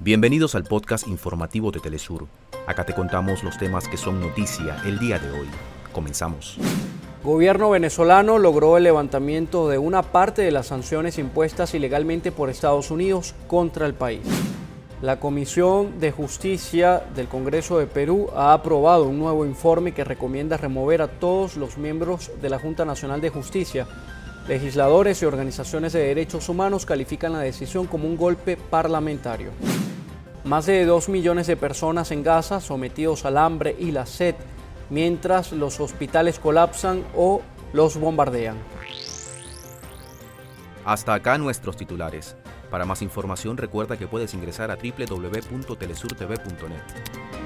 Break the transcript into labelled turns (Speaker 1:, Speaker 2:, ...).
Speaker 1: Bienvenidos al podcast informativo de Telesur. Acá te contamos los temas que son noticia el día de hoy. Comenzamos.
Speaker 2: Gobierno venezolano logró el levantamiento de una parte de las sanciones impuestas ilegalmente por Estados Unidos contra el país. La Comisión de Justicia del Congreso de Perú ha aprobado un nuevo informe que recomienda remover a todos los miembros de la Junta Nacional de Justicia Legisladores y organizaciones de derechos humanos califican la decisión como un golpe parlamentario. Más de 2 millones de personas en Gaza sometidos al hambre y la sed mientras los hospitales colapsan o los bombardean.
Speaker 1: Hasta acá nuestros titulares. Para más información recuerda que puedes ingresar a www.telesurtv.net.